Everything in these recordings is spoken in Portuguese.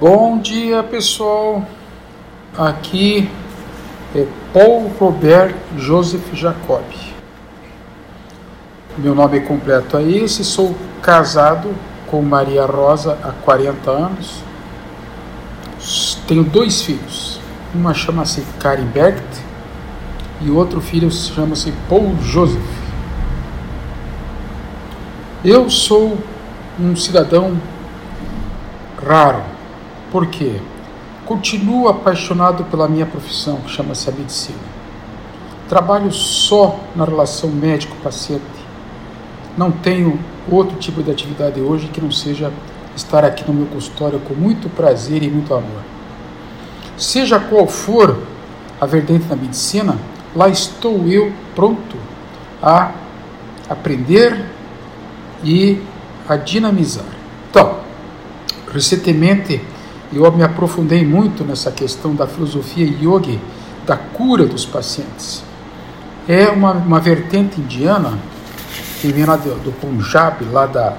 Bom dia pessoal, aqui é Paul Robert Joseph Jacob. Meu nome completo é esse, sou casado com Maria Rosa há 40 anos. Tenho dois filhos, uma chama-se Karen Bergt e outro filho chama-se Paul Joseph. Eu sou um cidadão raro por quê? Continuo apaixonado pela minha profissão, que chama-se a medicina. Trabalho só na relação médico-paciente. Não tenho outro tipo de atividade hoje que não seja estar aqui no meu consultório com muito prazer e muito amor. Seja qual for a vertente da medicina, lá estou eu pronto a aprender e a dinamizar. Então, recentemente eu me aprofundei muito nessa questão da filosofia yogi, da cura dos pacientes. É uma, uma vertente indiana, que vem lá do, do Punjab, lá da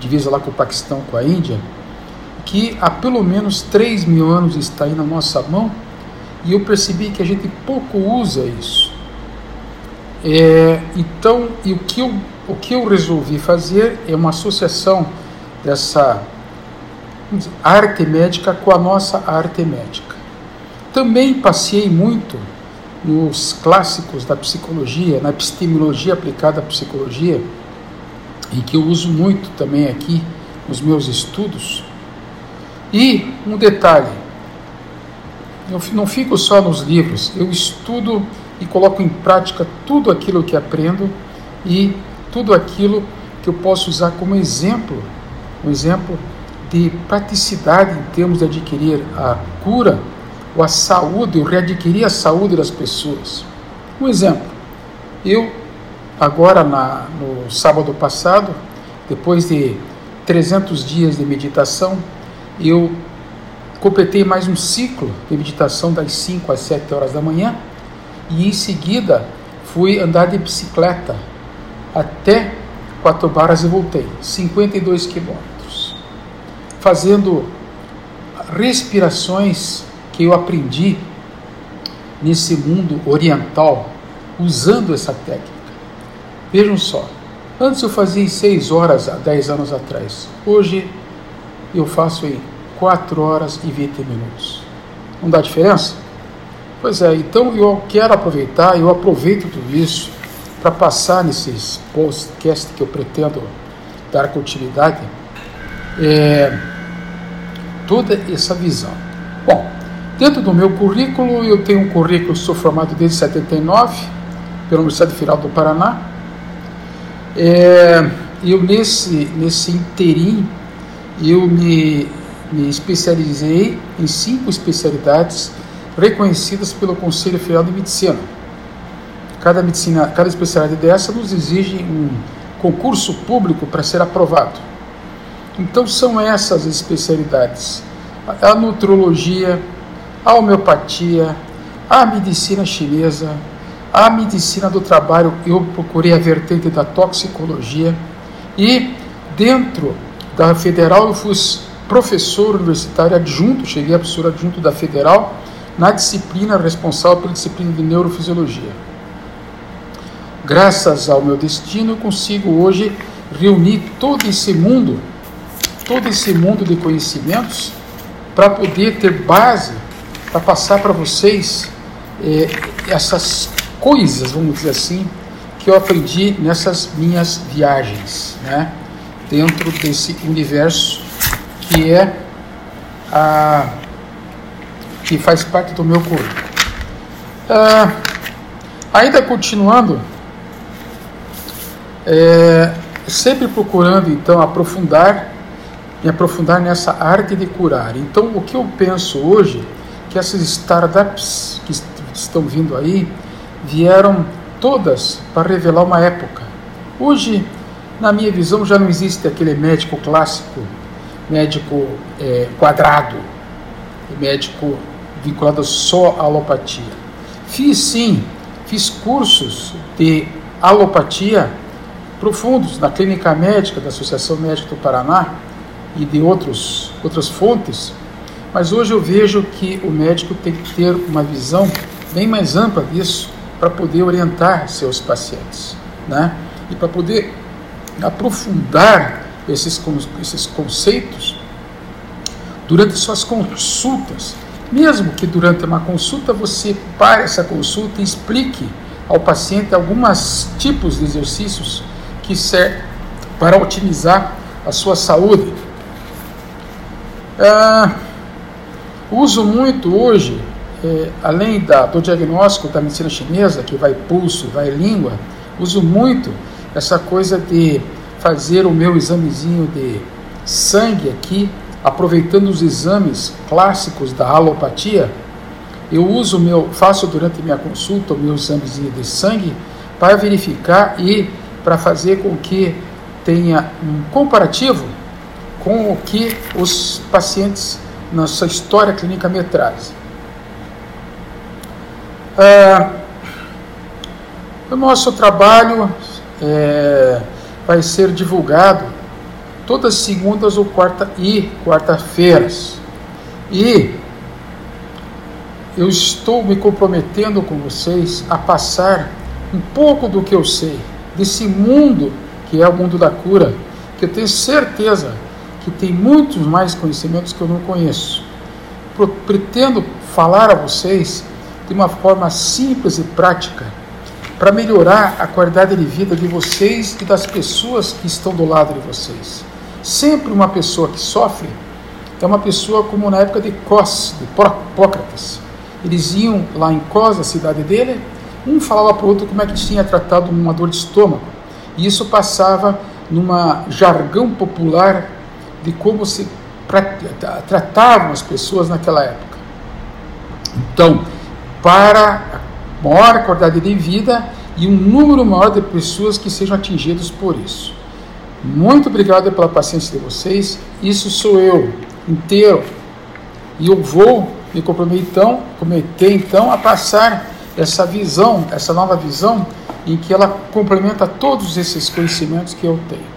divisa lá com o Paquistão, com a Índia, que há pelo menos 3 mil anos está aí na nossa mão, e eu percebi que a gente pouco usa isso. É, então, o que, eu, o que eu resolvi fazer é uma associação dessa arte médica com a nossa arte médica. Também passei muito nos clássicos da psicologia, na epistemologia aplicada à psicologia, e que eu uso muito também aqui nos meus estudos. E um detalhe, eu não fico só nos livros, eu estudo e coloco em prática tudo aquilo que aprendo e tudo aquilo que eu posso usar como exemplo, um exemplo de praticidade em termos de adquirir a cura ou a saúde, ou readquirir a saúde das pessoas. Um exemplo, eu, agora na, no sábado passado, depois de 300 dias de meditação, eu completei mais um ciclo de meditação das 5 às 7 horas da manhã e em seguida fui andar de bicicleta até Quatro Barras e voltei, 52 quilômetros fazendo respirações que eu aprendi nesse mundo oriental, usando essa técnica. Vejam só, antes eu fazia em 6 horas há 10 anos atrás, hoje eu faço em 4 horas e 20 minutos. Não dá diferença? Pois é, então eu quero aproveitar, eu aproveito tudo isso para passar nesses podcasts que eu pretendo dar continuidade. É, toda essa visão. Bom, dentro do meu currículo, eu tenho um currículo, sou formado desde 79 pela Universidade Federal do Paraná. É, eu nesse, nesse interim, eu me, me especializei em cinco especialidades reconhecidas pelo Conselho Federal de Medicina. Cada, medicina, cada especialidade dessa nos exige um concurso público para ser aprovado. Então são essas especialidades: a nutrologia, a homeopatia, a medicina chinesa, a medicina do trabalho. Eu procurei a vertente da toxicologia e dentro da federal eu fui professor universitário adjunto, cheguei a professor adjunto da federal na disciplina responsável pela disciplina de neurofisiologia. Graças ao meu destino, eu consigo hoje reunir todo esse mundo todo esse mundo de conhecimentos para poder ter base para passar para vocês é, essas coisas, vamos dizer assim, que eu aprendi nessas minhas viagens, né? dentro desse universo que é a que faz parte do meu currículo. Ah, ainda continuando, é, sempre procurando então aprofundar me aprofundar nessa arte de curar. Então, o que eu penso hoje, que essas startups que estão vindo aí, vieram todas para revelar uma época. Hoje, na minha visão, já não existe aquele médico clássico, médico é, quadrado, médico vinculado só à alopatia. Fiz sim, fiz cursos de alopatia profundos na clínica médica da Associação Médica do Paraná, e de outros, outras fontes, Mas hoje eu vejo que o médico tem que ter uma visão bem mais ampla disso para poder orientar seus pacientes, né? E para poder aprofundar esses, esses conceitos durante suas consultas. Mesmo que durante uma consulta você pare essa consulta e explique ao paciente alguns tipos de exercícios que servem para otimizar a sua saúde. Ah, uso muito hoje, é, além da, do diagnóstico da medicina chinesa, que vai pulso, vai língua, uso muito essa coisa de fazer o meu examezinho de sangue aqui, aproveitando os exames clássicos da alopatia. Eu uso meu, faço durante minha consulta o meu examezinho de sangue para verificar e para fazer com que tenha um comparativo com o que os pacientes na sua história clínica me trazem. É, o nosso trabalho é, vai ser divulgado todas segundas ou quarta e quarta-feiras. E eu estou me comprometendo com vocês a passar um pouco do que eu sei desse mundo que é o mundo da cura, que eu tenho certeza que tem muitos mais conhecimentos que eu não conheço. Pretendo falar a vocês de uma forma simples e prática para melhorar a qualidade de vida de vocês e das pessoas que estão do lado de vocês. Sempre uma pessoa que sofre é uma pessoa como na época de Cos, de Hipócrates. Eles iam lá em Cos, a cidade dele, um falava para o outro como é que tinha tratado uma dor de estômago. E isso passava numa jargão popular de como se tratavam as pessoas naquela época. Então, para maior qualidade de vida e um número maior de pessoas que sejam atingidas por isso. Muito obrigado pela paciência de vocês. Isso sou eu inteiro. E eu vou me comprometer então, comprometer então a passar essa visão, essa nova visão em que ela complementa todos esses conhecimentos que eu tenho.